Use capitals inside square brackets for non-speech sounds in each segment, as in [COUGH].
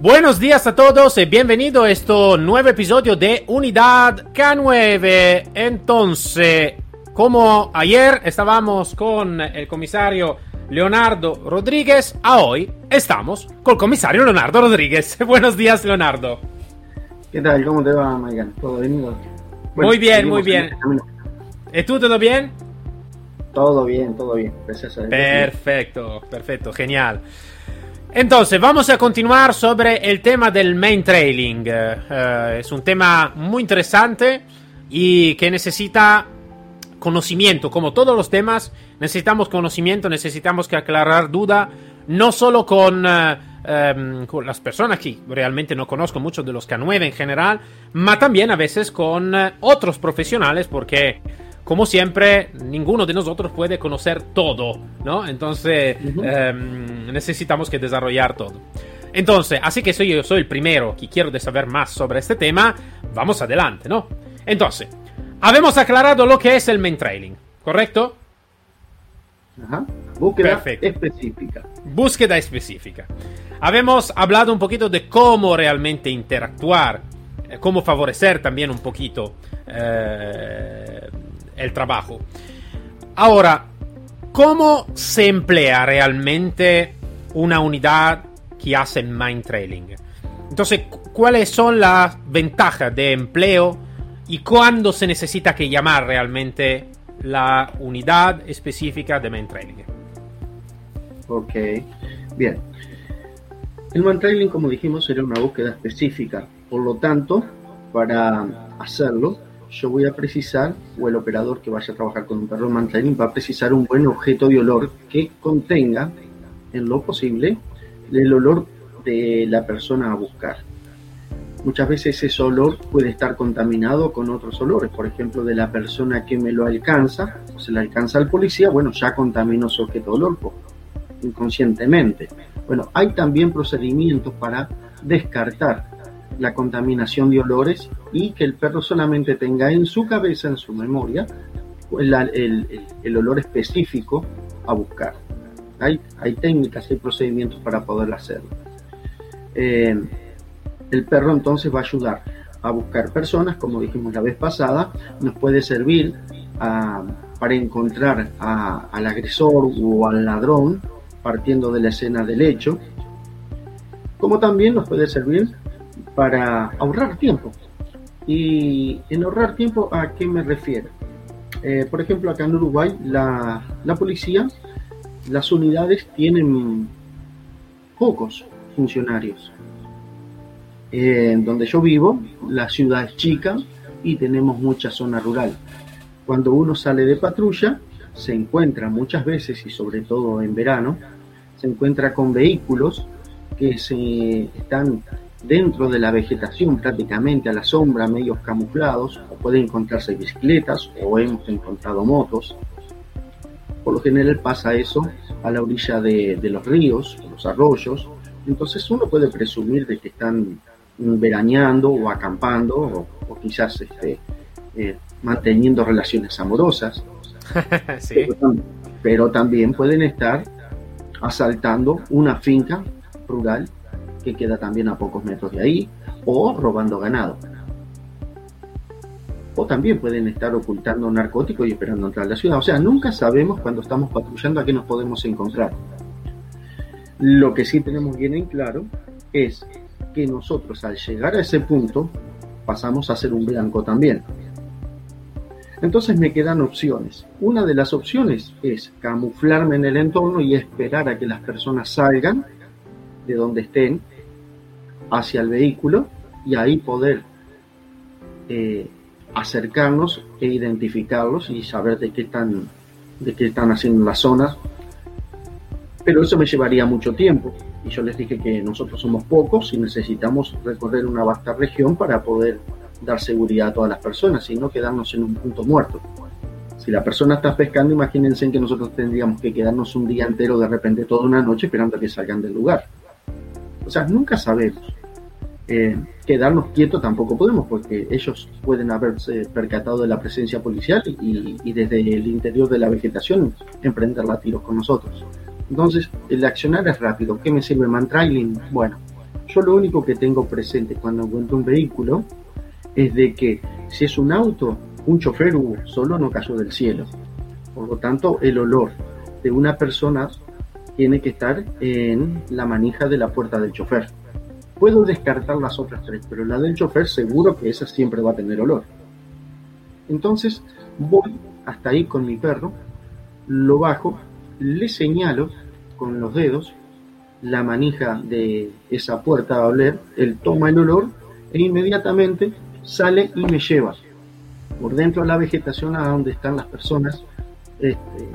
Buenos días a todos y bienvenido a este nuevo episodio de Unidad K9. Entonces, como ayer estábamos con el comisario Leonardo Rodríguez, a hoy estamos con el comisario Leonardo Rodríguez. [LAUGHS] Buenos días, Leonardo. ¿Qué tal? ¿Cómo te va, Maigan? ¿Todo bien? Bueno, muy bien, muy bien. ¿Y tú todo bien? Todo bien, todo bien. Gracias a Dios. Perfecto, perfecto, genial. Entonces, vamos a continuar sobre el tema del main trailing. Eh, es un tema muy interesante y que necesita conocimiento. Como todos los temas, necesitamos conocimiento, necesitamos que aclarar duda, no solo con, eh, em, las personas que realmente no conozco mucho de los K9 en general, ma también a veces con eh, otros profesionales, porque como siempre, ninguno de nosotros puede conocer todo, ¿no? Entonces, Ujú. em, necesitamos que desarrollar todo. Entonces, así que soy yo soy el primero que quiero saber más sobre este tema, vamos adelante, ¿no? Entonces, habemos aclarado lo que es el main trailing, ¿correcto? Ajá. Búsqueda Perfecto. específica. Búsqueda específica. Habemos hablado un poquito de cómo realmente interactuar, eh, cómo favorecer también un poquito eh, el trabajo. Ahora, ¿cómo se emplea realmente una unidad que hace mind trailing? Entonces, cu- ¿cuáles son las ventajas de empleo y cuándo se necesita que llamar realmente la unidad específica de mind trailing? Ok. Bien. El man-trailing, como dijimos, sería una búsqueda específica. Por lo tanto, para hacerlo, yo voy a precisar, o el operador que vaya a trabajar con un perro de man-trailing va a precisar un buen objeto de olor que contenga, en lo posible, el olor de la persona a buscar. Muchas veces ese olor puede estar contaminado con otros olores, por ejemplo, de la persona que me lo alcanza, o se le alcanza al policía, bueno, ya contaminó su objeto de olor po- inconscientemente. Bueno, hay también procedimientos para descartar la contaminación de olores y que el perro solamente tenga en su cabeza, en su memoria, el, olor específico a buscar. Hay, técnicas, hay procedimientos para poder hacerlo. Eh, el perro entonces va a ayudar a buscar personas, como dijimos la vez pasada, nos puede servir a- para encontrar al agresor o al ladrón partiendo de la escena del hecho, como también nos puede servir para ahorrar tiempo. Y en ahorrar tiempo, ¿a qué me refiero? Eh, por ejemplo, acá en Uruguay, la, la policía, las unidades tienen pocos funcionarios. Eh, donde yo vivo, la ciudad es chica y tenemos mucha zona rural. Cuando uno sale de patrulla, se encuentra muchas veces, y sobre todo en verano, se encuentra con vehículos que se están dentro de la vegetación prácticamente a la sombra, medios camuflados, pueden encontrarse bicicletas o hemos encontrado motos. Por lo general pasa eso a la orilla de, de los ríos, de los arroyos, entonces uno puede presumir de que están veraneando o acampando o, o quizás este, eh, manteniendo relaciones amorosas, [LAUGHS] sí. pero, pero también pueden estar asaltando una finca rural que queda también a pocos metros de ahí o robando ganado. O también pueden estar ocultando narcóticos y esperando entrar a la ciudad. O sea, nunca sabemos cuando estamos patrullando a qué nos podemos encontrar. Lo que sí tenemos bien en claro es que nosotros al llegar a ese punto pasamos a ser un blanco también. Entonces me quedan opciones. Una de las opciones es camuflarme en el entorno y esperar a que las personas salgan de donde estén hacia el vehículo y ahí poder eh, acercarnos e identificarlos y saber de qué están de qué están haciendo las zonas. Pero eso me llevaría mucho tiempo. Y yo les dije que nosotros somos pocos y necesitamos recorrer una vasta región para poder dar seguridad a todas las personas y no quedarnos en un punto muerto. Si la persona está pescando, imagínense que nosotros tendríamos que quedarnos un día entero de repente toda una noche esperando a que salgan del lugar. O sea, nunca sabemos. Eh, quedarnos quietos tampoco podemos porque ellos pueden haberse percatado de la presencia policial y, desde el interior de la vegetación emprender la tiros con nosotros. Entonces, el accionar es rápido. ¿Qué me sirve man-trailing? Bueno, yo lo único que tengo presente cuando encuentro un vehículo es de que si es un auto, un chofer solo no cayó del cielo. Por lo tanto, el olor de una persona tiene que estar en la manija de la puerta del chofer. Puedo descartar las otras tres, pero la del chofer seguro que esa siempre va a tener olor. Entonces voy hasta ahí con mi perro, lo bajo, le señalo con los dedos la manija de esa puerta a oler, él toma el olor e inmediatamente sale y me lleva por dentro de la vegetación a donde están las personas. Este,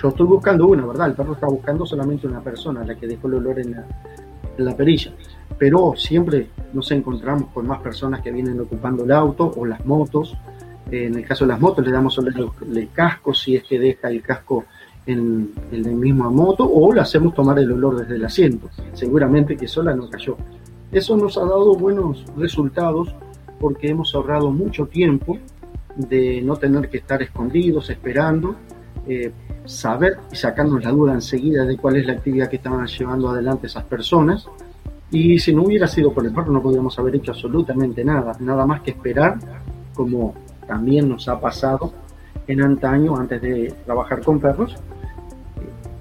yo estoy buscando una, ¿verdad? El perro está buscando solamente una persona, la que dejó el olor en la, perilla. Pero siempre nos encontramos con más personas que vienen ocupando el auto o las motos. en el caso de las motos le damos el, casco si es que deja el casco en, en, la misma moto o le hacemos tomar el olor desde el asiento. Seguramente que sola no cayó. Eso nos ha dado buenos resultados porque hemos ahorrado mucho tiempo de no tener que estar escondidos, esperando, eh, saber y sacarnos la duda enseguida de cuál es la actividad que estaban llevando adelante esas personas. Y si no hubiera sido por el perro no podríamos haber hecho absolutamente nada, nada más que esperar, como también nos ha pasado en antaño antes de trabajar con perros,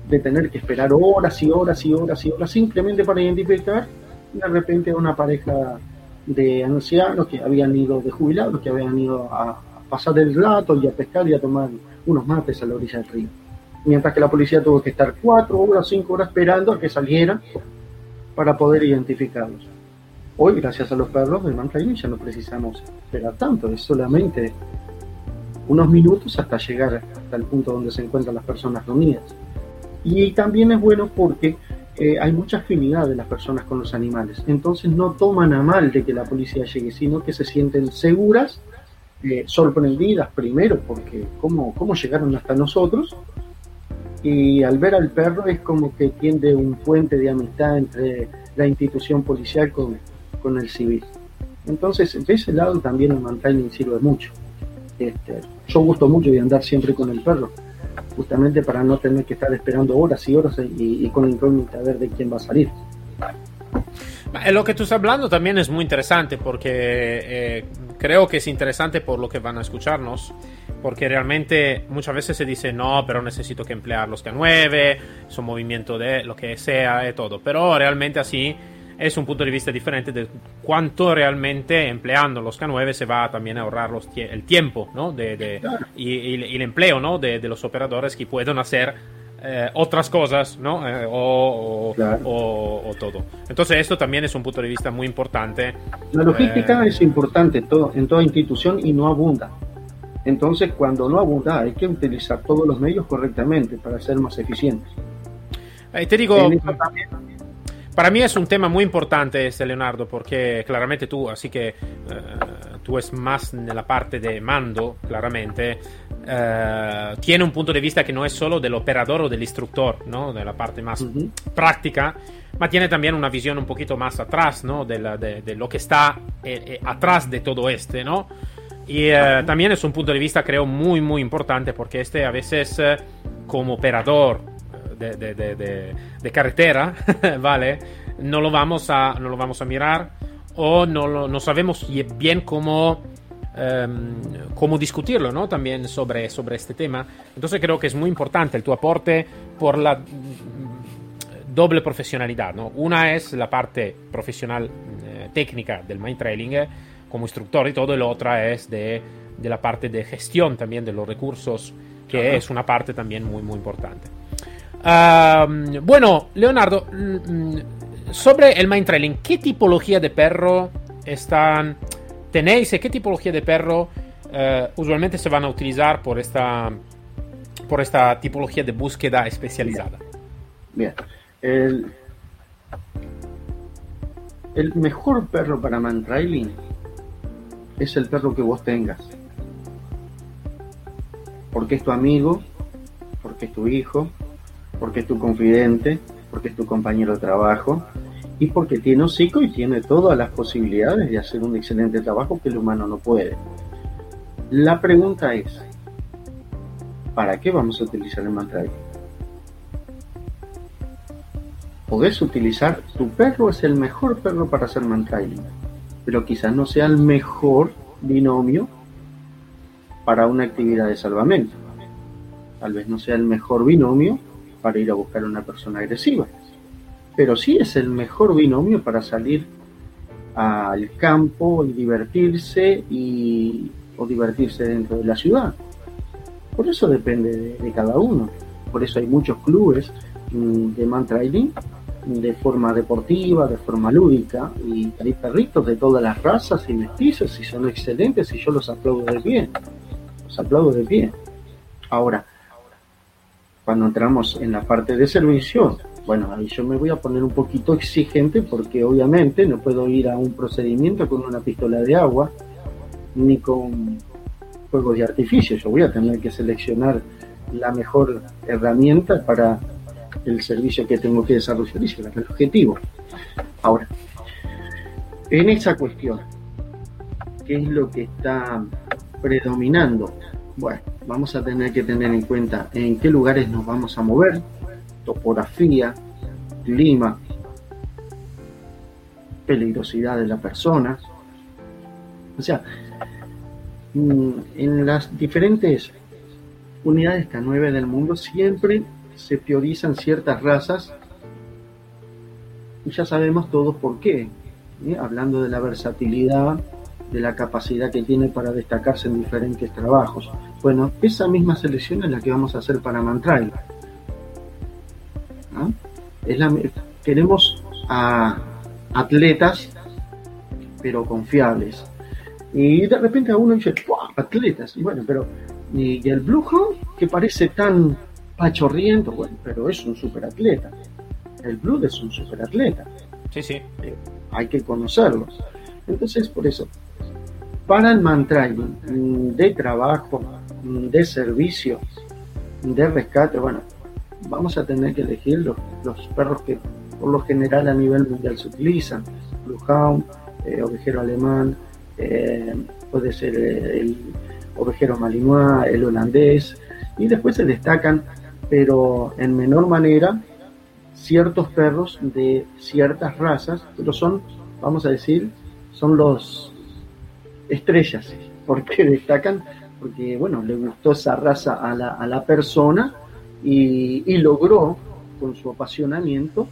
de tener que esperar horas y horas y horas y horas simplemente para identificar de repente una pareja de ancianos que habían ido de jubilados, que habían ido a, pasar el rato y a pescar y a tomar unos mates a la orilla del río. Mientras que la policía tuvo que estar cuatro horas, cinco horas esperando a que salieran para poder identificarlos. Hoy, gracias a los perros del Mantrailing, ya no precisamos esperar tanto, es solamente unos minutos hasta llegar hasta el punto donde se encuentran las personas reunidas. Y también es bueno porque eh, hay mucha afinidad de las personas con los animales. Entonces no toman a mal de que la policía llegue, sino que se sienten seguras, eh, sorprendidas primero porque cómo, cómo llegaron hasta nosotros. Y al ver al perro es como que tiende un puente de amistad entre la institución policial con, con el civil. Entonces, de ese lado también el mantrailing sirve mucho. Este, yo gusto mucho de andar siempre con el perro justamente para no tener que estar esperando horas y horas y, con incógnita a ver de quién va a salir. Lo que tú estás hablando también es muy interesante porque eh, creo que es interesante por lo que van a escucharnos, porque realmente muchas veces se dice no, pero necesito que emplear los K9, son movimiento de lo que sea y todo, pero realmente así es un punto de vista diferente de cuánto realmente empleando los K9 se va también a ahorrar los el tiempo ¿no? de, y, el empleo ¿no? de, los operadores que pueden hacer eh, otras cosas ¿no? Eh, o, todo. Entonces esto también es un punto de vista muy importante. La logística eh, es importante todo, en toda institución y no abunda. Entonces cuando no abunda hay que utilizar todos los medios correctamente para ser más eficientes. te digo... Para mí es un tema muy importante este, Leonardo, porque claramente tú, así que eh, tú es más en la parte de mando, claramente, eh, tiene un punto de vista que no es solo del operador o del instructor, ¿no? De la parte más práctica, ma tiene también una visión un poquito más atrás, ¿no? De, lo que está eh, atrás de todo este, ¿no? Y también es un punto de vista, creo, muy, muy importante, porque este a veces, como operador, de, carretera, [LAUGHS] ¿vale? No lo, vamos a, no lo vamos a mirar o no, no sabemos bien cómo, em, cómo discutirlo, ¿no? También sobre, sobre este tema. Entonces creo que es muy importante el tu aporte por la doble profesionalidad, ¿no? Una es la parte profesional eh, técnica del mind trailing eh, como instructor y todo, y la otra es de, de, la parte de gestión también de los recursos, que es una parte también muy, muy importante. Bueno, Leonardo, mm, sobre el mind trailing, ¿qué tipología de perro están, tenéis y qué tipología de perro eh, usualmente se van a utilizar por esta, por esta tipología de búsqueda especializada? Bien, El mejor perro para mantrailing es el perro que vos tengas. Porque es tu amigo, porque es tu hijo, porque es tu confidente, porque es tu compañero de trabajo y porque tiene hocico y tiene todas las posibilidades de hacer un excelente trabajo que el humano no puede. La pregunta es, ¿para qué vamos a utilizar el mantrailing? Podés utilizar, tu perro es el mejor perro para hacer mantrailing, pero quizás no sea el mejor binomio para una actividad de salvamento. Tal vez no sea el mejor binomio para ir a buscar a una persona agresiva, pero sí es el mejor binomio para salir al campo y divertirse y, o divertirse dentro de la ciudad. Por eso depende de, cada uno. Por eso hay muchos clubes mm, de man trailing de forma deportiva, de forma lúdica, y hay perritos de todas las razas y mestizos y son excelentes y yo los aplaudo de pie. Los aplaudo de pie. Ahora, cuando entramos en la parte de servicio, bueno, ahí yo me voy a poner un poquito exigente porque obviamente no puedo ir a un procedimiento con una pistola de agua ni con fuegos de artificio. Yo voy a tener que seleccionar la mejor herramienta para el servicio que tengo que desarrollar y llegar el objetivo. Ahora, en esa cuestión, ¿qué es lo que está predominando? Bueno, vamos a tener que tener en cuenta en qué lugares nos vamos a mover, topografía, clima, peligrosidad de la persona. O sea, mm, en las diferentes unidades K9 del mundo siempre se priorizan ciertas razas y ya sabemos todos por qué. Hablando de la versatilidad, de la capacidad que tiene para destacarse en diferentes trabajos. Bueno, esa misma selección es la que vamos a hacer para Mantrail. Es la, queremos a atletas, pero confiables. Y de repente a uno dice, atletas. Y bueno, pero y el Blue que parece tan pachorriento, bueno, pero es un superatleta. El Blood es un superatleta. Sí, sí. Eh, hay que conocerlos. Entonces, por eso, para el mantrailing mm, de trabajo, mm, de servicio, de rescate, bueno, vamos a tener que elegir los, los perros que por lo general a nivel mundial se utilizan. Bluehound, eh, ovejero alemán, eh, puede ser el ovejero malinois, el holandés, y después se destacan pero en menor manera ciertos perros de ciertas razas, pero son, vamos a decir, son los estrellas, porque destacan, porque bueno, le gustó esa raza a la, a la persona y, logró con su apasionamiento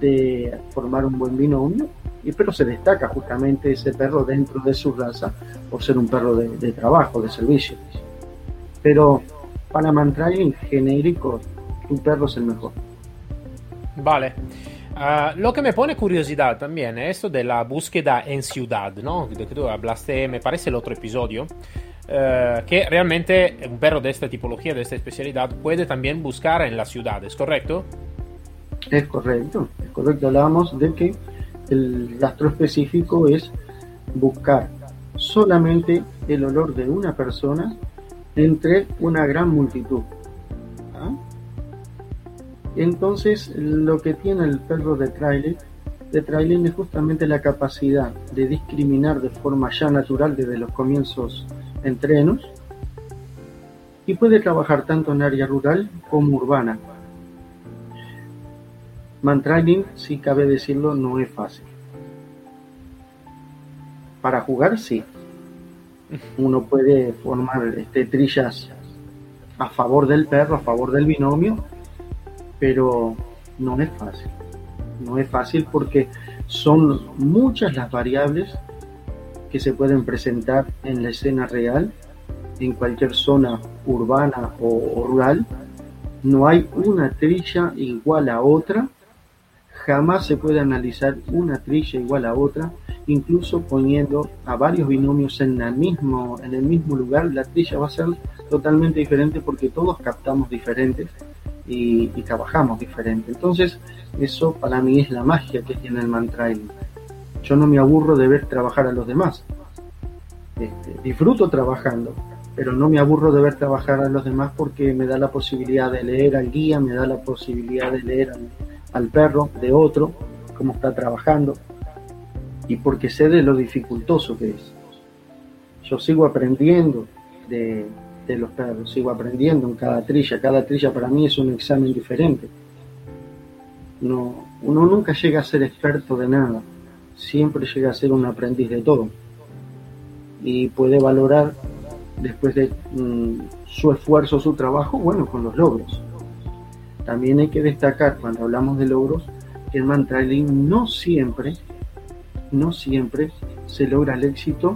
de formar un buen binomio, y, pero se destaca justamente ese perro dentro de su raza por ser un perro de, de trabajo, de servicio. Pero para en genérico, tu perro es el mejor. Vale. Uh, lo que me pone curiosidad también es esto de la búsqueda en ciudad, ¿no? De que tú hablaste, me parece, el otro episodio. Uh, que realmente un perro de esta tipología, de esta especialidad, puede también buscar en las ciudades, ¿correcto? Es correcto, es correcto. Hablábamos de que el rastro específico es buscar solamente el olor de una persona entre una gran multitud. ¿ah? Entonces, lo que tiene el perro de trailer, de trailing es justamente la capacidad de discriminar de forma ya natural desde los comienzos entrenos y puede trabajar tanto en área rural como urbana. Mantrailing, si cabe decirlo, no es fácil. Para jugar, sí, uno puede formar este, trillas a favor del perro, a favor del binomio, pero no es fácil. No es fácil porque son muchas las variables que se pueden presentar en la escena real, en cualquier zona urbana o, rural. No hay una trilla igual a otra, jamás se puede analizar una trilla igual a otra incluso poniendo a varios binomios en el mismo, en el mismo lugar, la trilla va a ser totalmente diferente porque todos captamos diferentes y, trabajamos diferente. Entonces, eso para mí es la magia que tiene el mantrailing. Yo no me aburro de ver trabajar a los demás. Este, disfruto trabajando, pero no me aburro de ver trabajar a los demás porque me da la posibilidad de leer al guía, me da la posibilidad de leer al perro de otro, cómo está trabajando, y porque sé de lo dificultoso que es. Yo sigo aprendiendo de, los perros, sigo aprendiendo en cada trilla, cada trilla para mí es un examen diferente. No, uno nunca llega a ser experto de nada, siempre llega a ser un aprendiz de todo y puede valorar después de mm, su esfuerzo, su trabajo, bueno, con los logros. También hay que destacar cuando hablamos de logros que el mantrailing no siempre no siempre se logra el éxito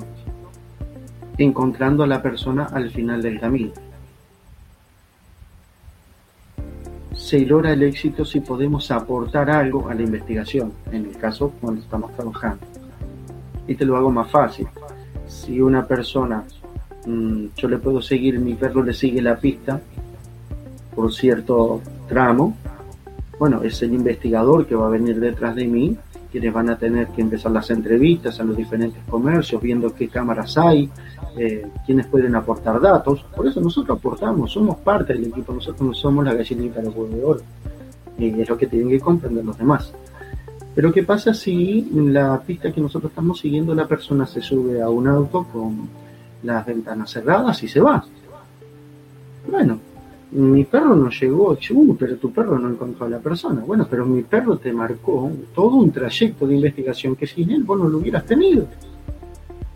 encontrando a la persona al final del camino. Se logra el éxito si podemos aportar algo a la investigación, en el caso cuando estamos trabajando. Y te lo hago más fácil. Si una persona, mm, yo le puedo seguir, mi perro le sigue la pista por cierto tramo, bueno, es el investigador que va a venir detrás de mí quienes van a tener que empezar las entrevistas a los diferentes comercios, viendo qué cámaras hay, eh, quienes pueden aportar datos. Por eso nosotros aportamos, somos parte del equipo, nosotros no somos la gallinita de huevo de oro. Y es lo que tienen que comprender los demás. Pero ¿qué pasa si la pista que nosotros estamos siguiendo la persona se sube a un auto con las ventanas cerradas y se va? Bueno, mi perro no llegó, uh, pero tu perro no encontró a la persona. Bueno, pero mi perro te marcó todo un trayecto de investigación que sin él vos no lo hubieras tenido.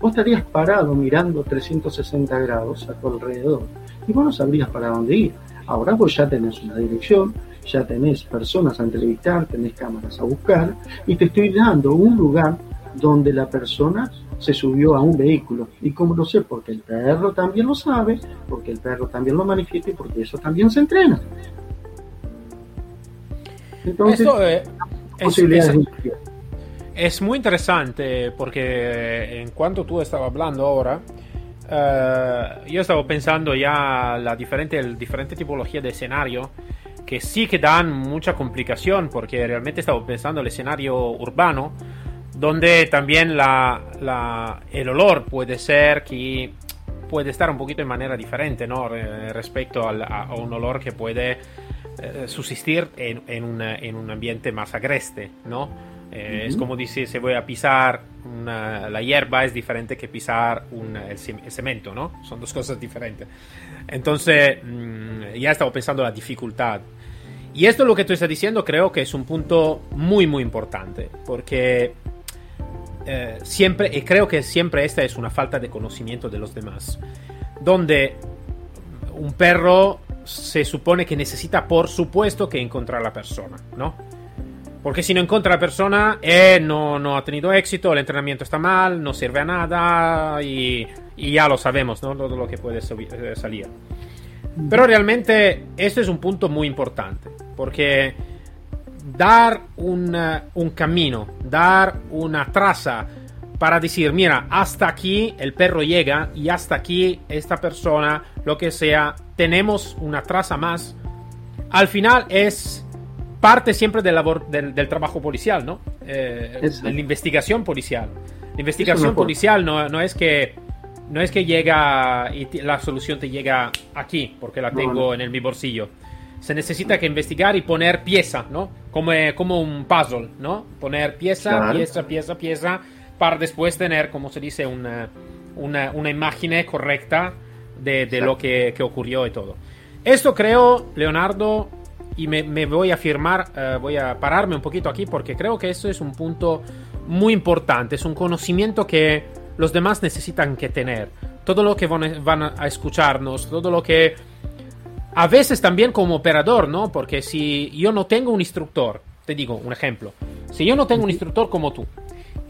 Vos estarías parado mirando 360 grados a tu alrededor y vos no sabrías para dónde ir. Ahora vos ya tenés una dirección, ya tenés personas a entrevistar, tenés cámaras a buscar y te estoy dando un lugar donde la persona se subió a un vehículo. ¿Y cómo lo sé? Porque el perro también lo sabe, porque el perro también lo manifiesta y porque eso también se entrena. Entonces, eh, es, muy interesante porque en cuanto tú estabas hablando ahora, eh, yo estaba pensando ya la diferente, el diferente tipología de escenario que sí que dan mucha complicación porque realmente estaba pensando el escenario urbano donde también la, el olor puede ser que puede estar un poquito en manera diferente ¿no? respecto a, un olor que puede eh, subsistir en, en, un ambiente más agreste, ¿no? Eh, es como dice, si voy a pisar la hierba es diferente que pisar el, cemento, ¿no? Son dos cosas diferentes. Entonces, mm, ya estaba pensando la dificultad. Y esto lo que tú estás diciendo creo que es un punto muy, muy importante, porque eh, siempre, y creo que siempre esta es una falta de conocimiento de los demás, donde un perro se supone que necesita, por supuesto, que encontrar a la persona, ¿no? Porque si no encuentra a la persona, eh, no, no ha tenido éxito, el entrenamiento está mal, no sirve a nada y, ya lo sabemos, ¿no? Todo lo que puede eh, salir. Pero realmente este es un punto muy importante, porque dar un, un camino, dar una traza para decir, mira, hasta aquí el perro llega y hasta aquí esta persona, lo que sea, tenemos una traza más. Al final es parte siempre del, labor, del, trabajo policial, ¿no? Eh, la investigación policial. La investigación policial no, no, es que no es que llega y la solución te llega aquí, porque la tengo en el, mi bolsillo se necesita que investigar y poner pieza, ¿no? Como, como un puzzle, ¿no? Poner pieza, pieza, pieza, pieza, para después tener, como se dice, una, una, una imagen correcta de, de lo que, que, ocurrió y todo. Esto creo, Leonardo, y me, me voy a afirmar, uh, voy a pararme un poquito aquí porque creo que esto es un punto muy importante, es un conocimiento que los demás necesitan que tener. Todo lo que van a escucharnos, todo lo que a veces también como operador, ¿no? Porque si yo no tengo un instructor, te digo un ejemplo, si yo no tengo un instructor como tú,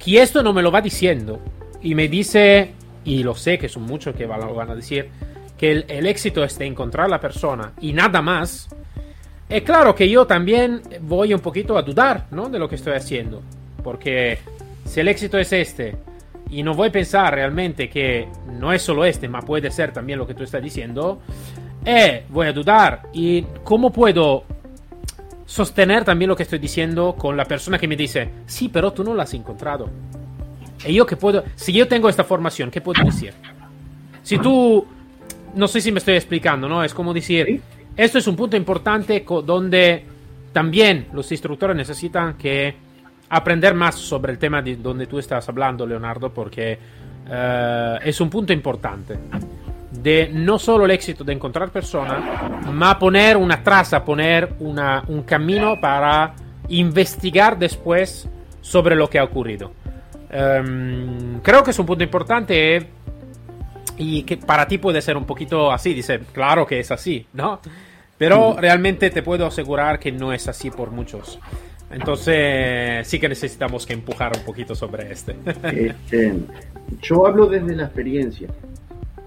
que esto no me lo va diciendo y me dice, y lo sé que son muchos que lo van a decir, que el, éxito es de encontrar la persona y nada más, es claro que yo también voy un poquito a dudar, ¿no? De lo que estoy haciendo. Porque si el éxito es este, y no voy a pensar realmente que no es solo este, pero puede ser también lo que tú estás diciendo, eh, voy a dudar. ¿Y cómo puedo sostener también lo que estoy diciendo con la persona que me dice, sí, pero tú no la has encontrado. Y yo que puedo, si yo tengo esta formación, ¿qué puedo decir? Si tú, no sé si me estoy explicando, ¿no? Es como decir, esto es un punto importante donde también los instructores necesitan que aprender más sobre el tema de donde tú estás hablando, Leonardo, porque eh, es un punto importante de no solo el éxito de encontrar personas, ma poner una traza, poner una, un camino para investigar después sobre lo que ha ocurrido. Um, creo que es un punto importante eh, y que para ti puede ser un poquito así, dice, claro que es así, ¿no? Pero mm. realmente te puedo asegurar que no es así por muchos. Entonces sí que necesitamos que empujar un poquito sobre este. este yo hablo desde la experiencia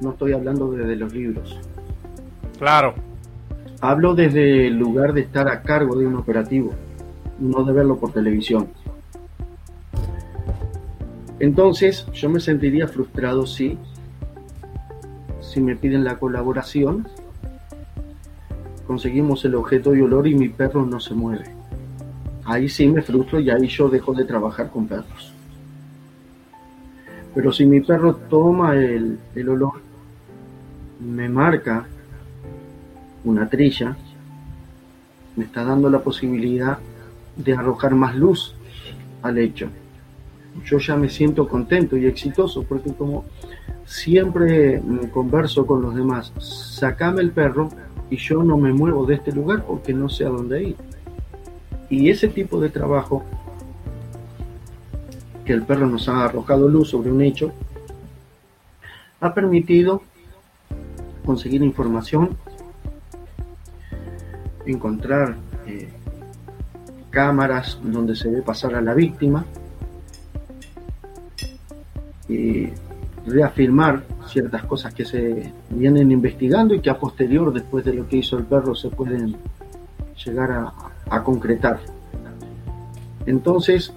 no estoy hablando desde los libros. Claro. Hablo desde el lugar de estar a cargo de un operativo, no de verlo por televisión. Entonces, yo me sentiría frustrado si, si me piden la colaboración, conseguimos el objeto de olor y mi perro no se mueve. Ahí sí me frustro y ahí yo dejo de trabajar con perros. Pero si mi perro toma el, el olor me marca una trilla, me está dando la posibilidad de arrojar más luz al hecho. Yo ya me siento contento y exitoso porque como siempre converso con los demás, sacame el perro y yo no me muevo de este lugar porque no sé a dónde ir. Y ese tipo de trabajo, que el perro nos ha arrojado luz sobre un hecho, ha permitido conseguir información, encontrar eh, cámaras donde se ve pasar a la víctima, y reafirmar ciertas cosas que se vienen investigando y que a posterior, después de lo que hizo el perro, se pueden llegar a, a concretar. Entonces,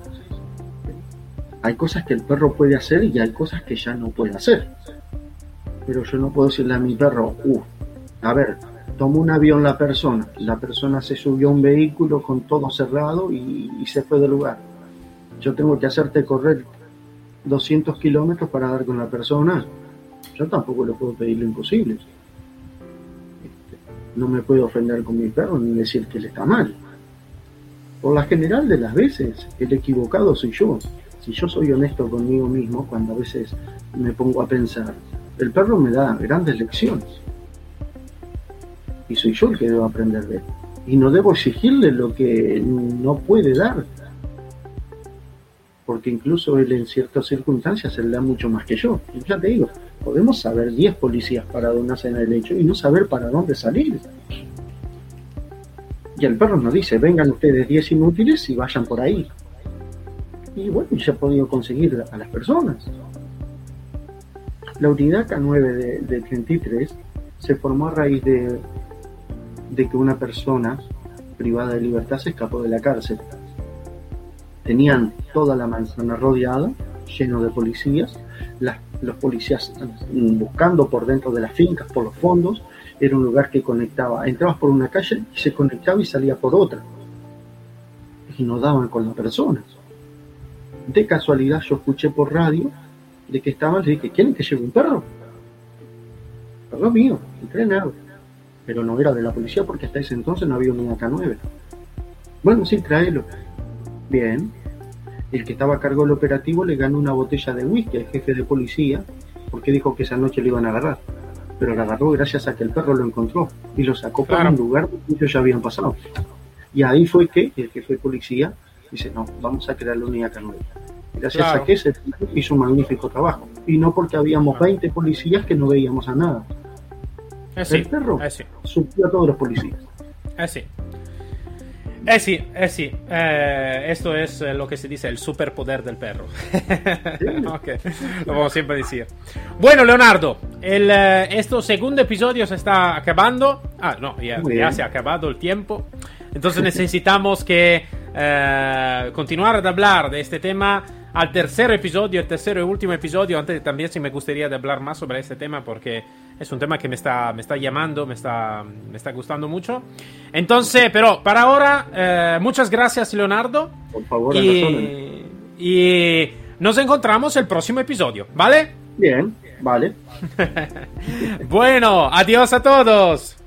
hay cosas que el perro puede hacer y hay cosas que ya no puede hacer pero yo no puedo decirle a mi perro, uh, a ver, tomó un avión la persona, la persona se subió a un vehículo con todo cerrado y, se fue del lugar. Yo tengo que hacerte correr 200 kilómetros para dar con la persona. Yo tampoco le puedo pedir lo imposible. Este, no me puedo ofender con mi perro ni decir que él está mal. Por la general de las veces, el equivocado soy yo. Si yo soy honesto conmigo mismo, cuando a veces me pongo a pensar, el perro me da grandes lecciones. Y soy yo el que debo aprender de él. Y no debo exigirle lo que no puede dar. Porque incluso él en ciertas circunstancias él da mucho más que yo. Y ya te digo, podemos saber 10 policías para una cena del hecho y no saber para dónde salir. Y el perro nos dice, vengan ustedes 10 inútiles y vayan por ahí. Y bueno, ya he podido conseguir a las personas. La unidad K9 de, 33 se formó a raíz de, que una persona privada de libertad se escapó de la cárcel. Tenían toda la manzana rodeada, lleno de policías, los policías buscando por dentro de las fincas, por los fondos, era un lugar que conectaba, entrabas por una calle y se conectaba y salía por otra. Y no daban con la persona. De casualidad yo escuché por radio de que está mal, le dije, ¿quieren que lleve un perro? Perro mío, entrenado. Pero no era de la policía porque hasta ese entonces no había un AK-9. Bueno, sí, tráelo. Bien. El que estaba a cargo del operativo le ganó una botella de whisky al jefe de policía porque dijo que esa noche lo iban a agarrar. Pero la agarró gracias a que el perro lo encontró y lo sacó claro. para un lugar donde ellos ya habían pasado. Y ahí fue que el jefe de policía dice, no, vamos a crearle un IAK-9. Gracias claro. a que se hizo un magnífico trabajo. Y no porque habíamos claro. 20 policías que no veíamos a nada. Así, el perro así. subió a todos los policías. Así. Así, así. Eh, esto es eh, lo que se dice el superpoder del perro. [LAUGHS] Okay. lo vamos siempre a decir. Bueno, Leonardo, el, este segundo episodio se está acabando. Ah, no, ya, ya se ha acabado el tiempo. Entonces necesitamos que eh, continuar a hablar de este tema al tercer episodio, el tercer y último episodio. Antes también sí me gustaría de hablar más sobre este tema porque es un tema que me está, me está llamando, me está, me está gustando mucho. Entonces, pero para ahora, eh, muchas gracias Leonardo. Por favor, y, y nos encontramos el próximo episodio, ¿vale? Bien, vale. [LAUGHS] bueno, adiós a todos.